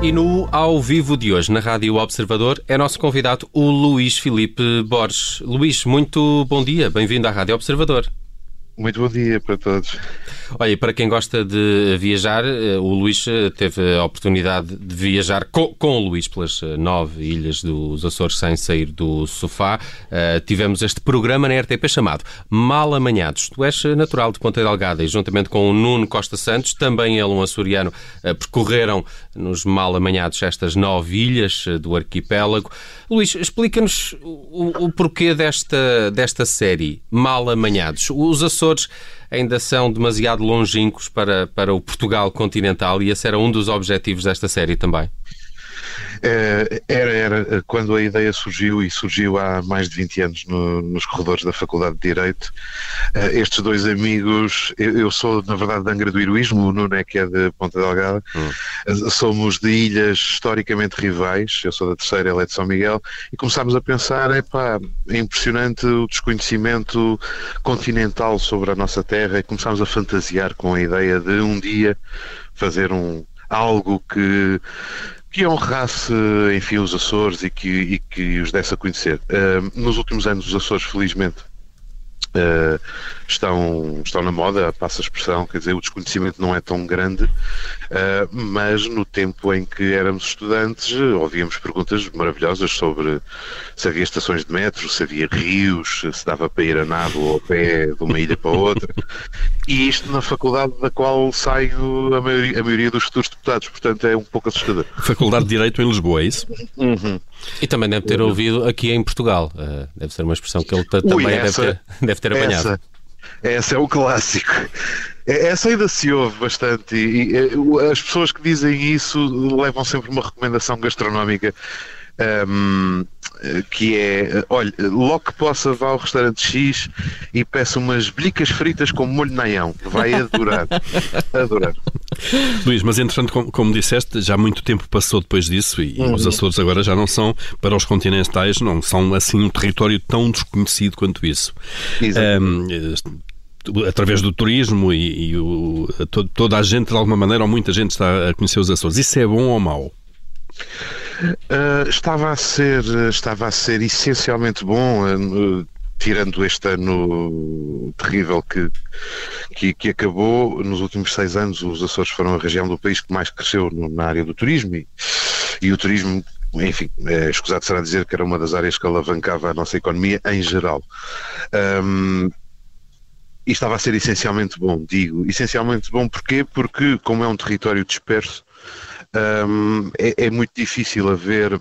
E no ao vivo de hoje, na Rádio Observador, é nosso convidado o Luís Filipe Borges. Luís, muito bom dia, bem-vindo à Rádio Observador. Muito bom dia para todos. Olha, para quem gosta de viajar, eh, o Luís eh, teve a oportunidade de viajar com, com o Luís pelas eh, nove ilhas dos Açores sem sair do sofá. Uh, tivemos este programa na RTP chamado Mal Amanhados. Tu és natural de Ponta Delgada e juntamente com o Nuno Costa Santos, também ele um açoriano, uh, percorreram nos Mal Amanhados estas nove ilhas do arquipélago. Luís, explica-nos o, o porquê desta, desta série Mal Amanhados. Os Açores ainda são demasiado longínquos para, para o Portugal continental e esse era um dos objetivos desta série também. Eh, era, era quando a ideia surgiu, e surgiu há mais de 20 anos no, nos corredores da Faculdade de Direito, eh, estes dois amigos, eu, eu, sou na verdade de Angra do Heroísmo, o Nuno é que é de Ponta Delgada, hum. Eh, somos de ilhas historicamente rivais, eu sou da terceira, ele é de São Miguel, e começámos a pensar, epá, é impressionante o desconhecimento continental sobre a nossa terra, e começámos a fantasiar com a ideia de um dia fazer um algo que que honrasse, enfim, os Açores e que, e que os desse a conhecer. Uh, nos últimos anos, os Açores, felizmente, Uh, estão, estão na moda, passa a expressão, quer dizer, o desconhecimento não é tão grande, uh, mas no tempo em que éramos estudantes ouvíamos perguntas maravilhosas sobre se havia estações de metro, se havia rios, se dava para ir a nado ou a pé de uma ilha para outra, e isto na faculdade da qual saio a maioria, a maioria dos futuros deputados, portanto é um pouco assustador. Faculdade de Direito em Lisboa, é isso? Uhum. E também deve ter ouvido aqui em Portugal, uh, deve ser uma expressão que ele também Ui, essa, deve, ter, deve ter apanhado. Essa, essa é o clássico. É, essa ainda se ouve bastante e, e as pessoas que dizem isso levam sempre uma recomendação gastronómica um, que é, olha, logo que possa vá ao restaurante X e peça umas blicas fritas com molho naião. Vai adorar. adorar. Luís, mas entretanto, como, como, disseste, já muito tempo passou depois disso e, uhum. os Açores agora já não são, para os continentais, não são assim um território tão desconhecido quanto isso. Um, através do turismo e, e o, toda a gente, de alguma maneira, ou muita gente está a conhecer os Açores. Isso é bom ou mau? Uh, estava a ser estava a ser essencialmente bom uh, tirando este ano terrível que, que, que, acabou nos últimos seis anos os Açores foram a região do país que mais cresceu na área do turismo e, e o turismo enfim, é escusado será dizer que era uma das áreas que alavancava a nossa economia em geral. Um, e estava a ser essencialmente bom, digo. Essencialmente bom porquê? Porque, como é um território disperso, um, é, é muito difícil haver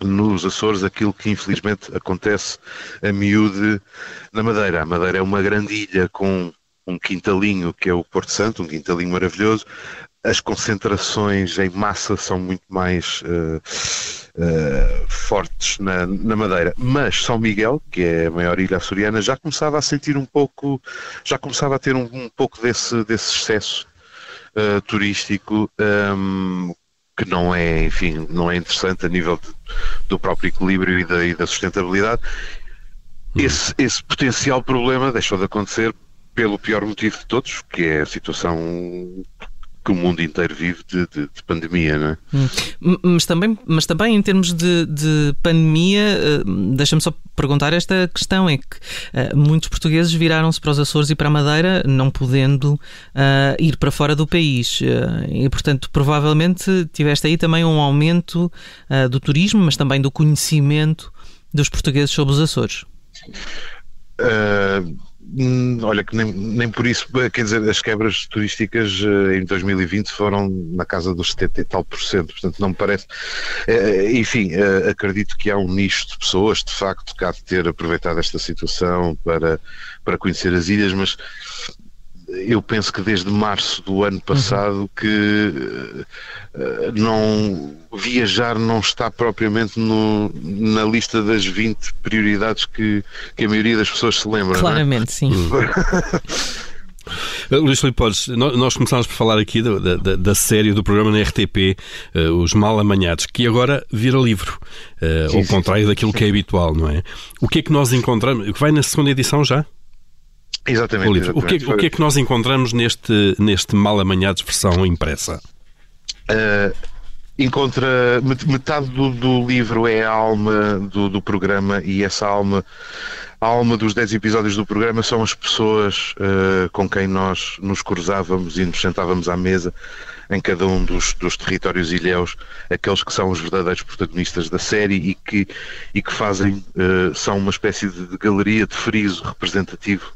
nos Açores aquilo que infelizmente acontece a miúde na Madeira. A Madeira é uma grande ilha com um quintalinho que é o Porto Santo, um quintalinho maravilhoso. As concentrações em massa são muito mais uh, uh, fortes na, na, Madeira, mas São Miguel, que é a maior ilha açoriana, já começava a sentir um pouco, já começava a ter um, um pouco desse, desse excesso uh, turístico um, que não é, enfim, não é interessante a nível de, do próprio equilíbrio e da, e da sustentabilidade. Hum. Esse, esse potencial problema deixou de acontecer pelo pior motivo de todos, que é a situação que o mundo inteiro vive de, de, de pandemia, não é? Hum. Mas, também, mas também em termos de, de pandemia, eh, deixa-me só perguntar esta questão: é que uh, muitos portugueses viraram-se para os Açores e para a Madeira, não podendo uh, ir para fora do país. E, portanto, provavelmente tiveste aí também um aumento do turismo, mas também do conhecimento dos portugueses sobre os Açores. Uh, olha, que nem, nem por isso, quer dizer, as quebras turísticas eh, em 2020 foram na casa dos 70 e tal por cento, portanto não me parece. Eh, eh, enfim, acredito que há um nicho de pessoas, de facto, há de ter aproveitado esta situação para, para conhecer as ilhas, mas eu penso que desde março do ano passado uhum. que uh, não viajar não está propriamente no, na lista das 20 prioridades que, que a maioria das pessoas se lembra. É? Claramente, é? sim. Luís Filipe nós começámos por falar aqui da, da, da, série do programa na RTP, uh, eh, Os Mal Amanhados, que agora vira livro, uh, sim, ao contrário sim. daquilo que é habitual, não é? O que é que nós encontramos? Que vai na segunda edição já? Exatamente. exatamente. O, que, é, o que é que nós encontramos neste, neste mal amanhados versão impressa? Uh, encontra metade do, do, livro é a alma do, do, programa e essa alma a alma dos 10 episódios do programa são as pessoas uh, com quem nós nos cruzávamos e nos sentávamos à mesa em cada um dos, dos territórios ilhéus, aqueles que são os verdadeiros protagonistas da série e que, e que fazem, uh, são uma espécie de, de galeria de friso representativo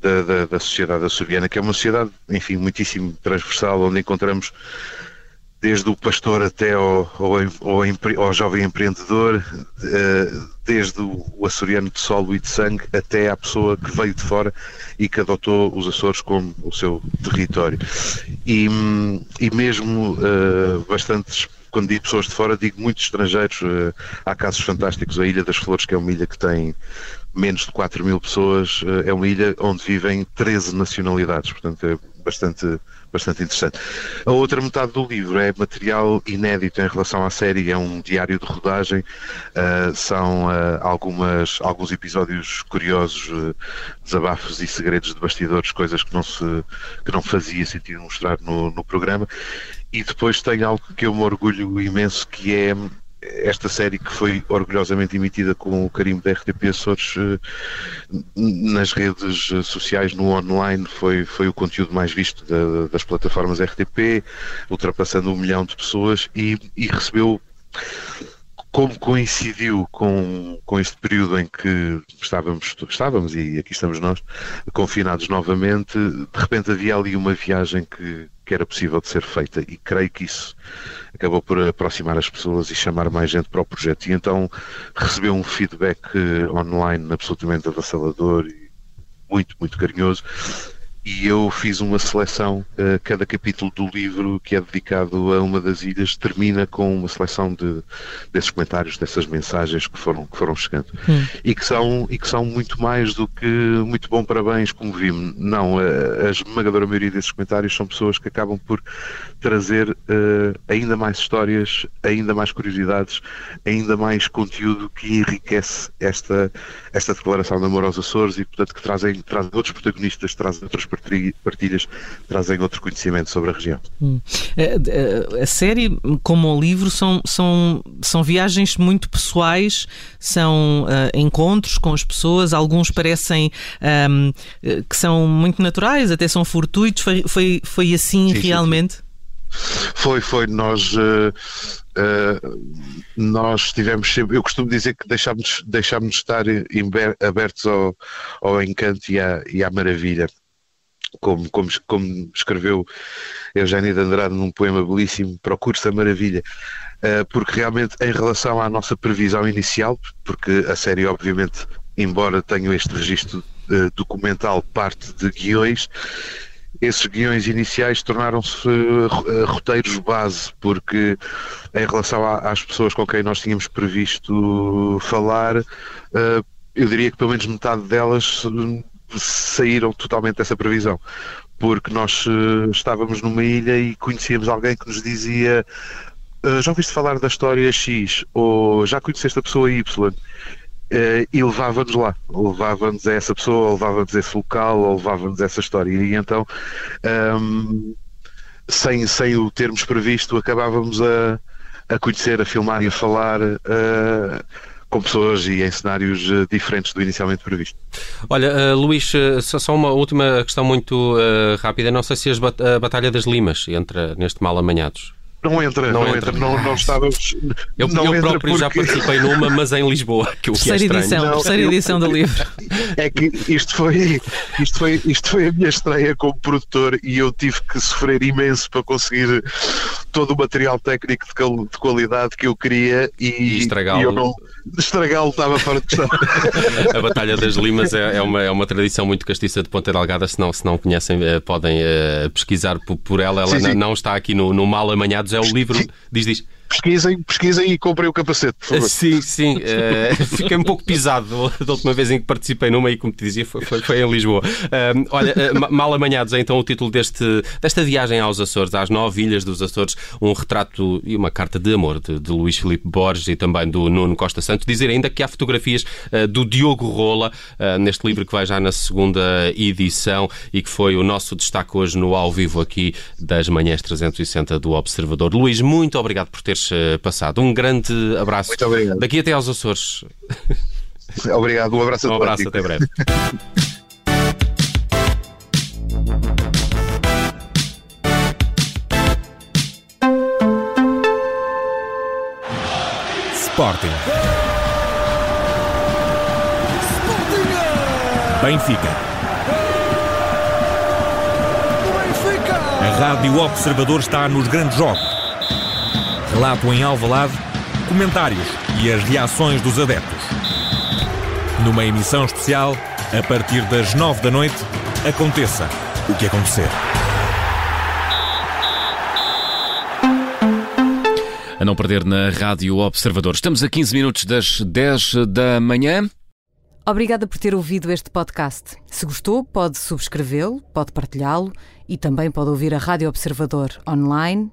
da, da, da, sociedade açoriana, que é uma sociedade, enfim, muitíssimo transversal, onde encontramos desde o pastor até ao, ao, ao, ao jovem empreendedor, eh, desde o açoriano de solo e de sangue até à pessoa que veio de fora e que adotou os Açores como o seu território. E, e mesmo uh, bastantes quando digo pessoas de fora, digo muitos estrangeiros. Uh, há casos fantásticos. A Ilha das Flores, que é uma ilha que tem menos de 4 mil pessoas, uh, é uma ilha onde vivem 13 nacionalidades. Portanto, é bastante bastante interessante. A outra metade do livro é material inédito em relação à série, é um diário de rodagem, uh, são uh, algumas, alguns episódios curiosos, uh, desabafos e segredos de bastidores, coisas que não, se, que não fazia sentido mostrar no, no programa. E depois tem algo que eu me orgulho imenso, que é esta série que foi orgulhosamente emitida com o carimbo da RTP Açores eh, nas redes sociais, no online, foi, foi o conteúdo mais visto da, das plataformas RTP, ultrapassando um milhão de pessoas e, e recebeu como coincidiu com, com este período em que estávamos, estávamos, e aqui estamos nós, confinados novamente, de repente havia ali uma viagem que, que era possível de ser feita e creio que isso acabou por aproximar as pessoas e chamar mais gente para o projeto. E então recebeu um feedback eh, online absolutamente avassalador e muito, muito carinhoso e eu fiz uma seleção, uh, cada capítulo do livro que é dedicado a uma das ilhas termina com uma seleção de, desses comentários, dessas mensagens que foram, que foram chegando hum. e, que são, e que são muito mais do que muito bom parabéns, como vimos. Não, a, a esmagadora maioria desses comentários são pessoas que acabam por trazer uh, ainda mais histórias, ainda mais curiosidades, ainda mais conteúdo que enriquece esta, esta declaração de amor aos Açores e, portanto, que trazem, trazem outros protagonistas, trazem outras partilhas trazem outro conhecimento sobre a região. Hum. A, a, série, como o livro, são, são, são viagens muito pessoais, são uh, encontros com as pessoas, alguns parecem um, que são muito naturais, até são fortuitos. Foi, foi, foi assim sim, realmente? Sim, sim. Foi, foi. Nós, uh, uh, nós tivemos sempre. Eu costumo dizer que deixámos, deixámos estar abertos ao, ao encanto e à, e à maravilha como, como, como escreveu Eugénia de Andrade num poema belíssimo, Procure-se a Maravilha, uh, porque realmente em relação à nossa previsão inicial, porque a série obviamente, embora tenha este registro uh, documental, parte de guiões, esses guiões iniciais tornaram-se uh, roteiros base, porque em relação às pessoas com quem nós tínhamos previsto falar, eu diria que pelo menos metade delas saíram totalmente dessa previsão, porque nós uh, estávamos numa ilha e conhecíamos alguém que nos dizia uh, já ouviste falar da história X? Ou já conheceste a pessoa Y? Uh, e levava-nos lá, levava-nos a essa pessoa, levava-nos a esse local, levava-nos a essa história. E então um, sem, sem o termos previsto acabávamos a, a conhecer, a filmar e a falar com pessoas e em cenários eh, diferentes do inicialmente previsto. Olha, uh, Luís, uh, só uma última questão muito uh, rápida. Não sei se a Batalha das Limas entra neste mal amanhados. Não entra, não, não entra. entra. Não, não estávamos. Eu, não eu próprio porque... já participei numa, mas em Lisboa, que o que é terceira é edição, não, terceira eu, edição do livro. É que isto foi, isto, foi, isto foi a minha estreia como produtor e eu tive que sofrer imenso para conseguir todo o material técnico de, de qualidade que eu queria e, e estragá-lo. Estragá-lo estava fora de questão. a Batalha das Limas é, é, uma, é uma tradição muito castiça de Ponta Delgada. Se não, se não conhecem, eh, podem uh, pesquisar por, por, ela. Ela sim, sim. não está aqui no, no Mal Amanhados, é o livro. Diz, diz. Pesquisem, pesquisem e comprem o capacete, por favor. Sim, sim. Uh, fiquei um pouco pisado da última vez em que participei numa e, como te dizia, foi, foi, foi em Lisboa. Uh, olha, uh, mal amanhados é então o título deste, desta viagem aos Açores, às nove ilhas dos Açores, um retrato e uma carta de amor de, de Luís Filipe Borges e também do Nuno Costa Santos. Dizer ainda que há fotografias do Diogo Rola neste livro que vai já na segunda edição e que foi o nosso destaque hoje no ao vivo aqui das manhãs 360 do Observador. Luís, muito obrigado por teres eh, passado. Um grande abraço. Muito obrigado. Daqui até aos Açores. Obrigado, um abraço a Um abraço, até breve. Sporting. Benfica. A Rádio Observador está nos grandes jogos. Relato em Alvalade, comentários e as reações dos adeptos. Numa emissão especial, a partir das nove da noite, aconteça o que acontecer. A não perder na Rádio Observador. Estamos a 15 minutos das 10 da manhã. Obrigada por ter ouvido este podcast. Se gostou, pode subscrevê-lo, pode partilhá-lo e também pode ouvir a Rádio Observador online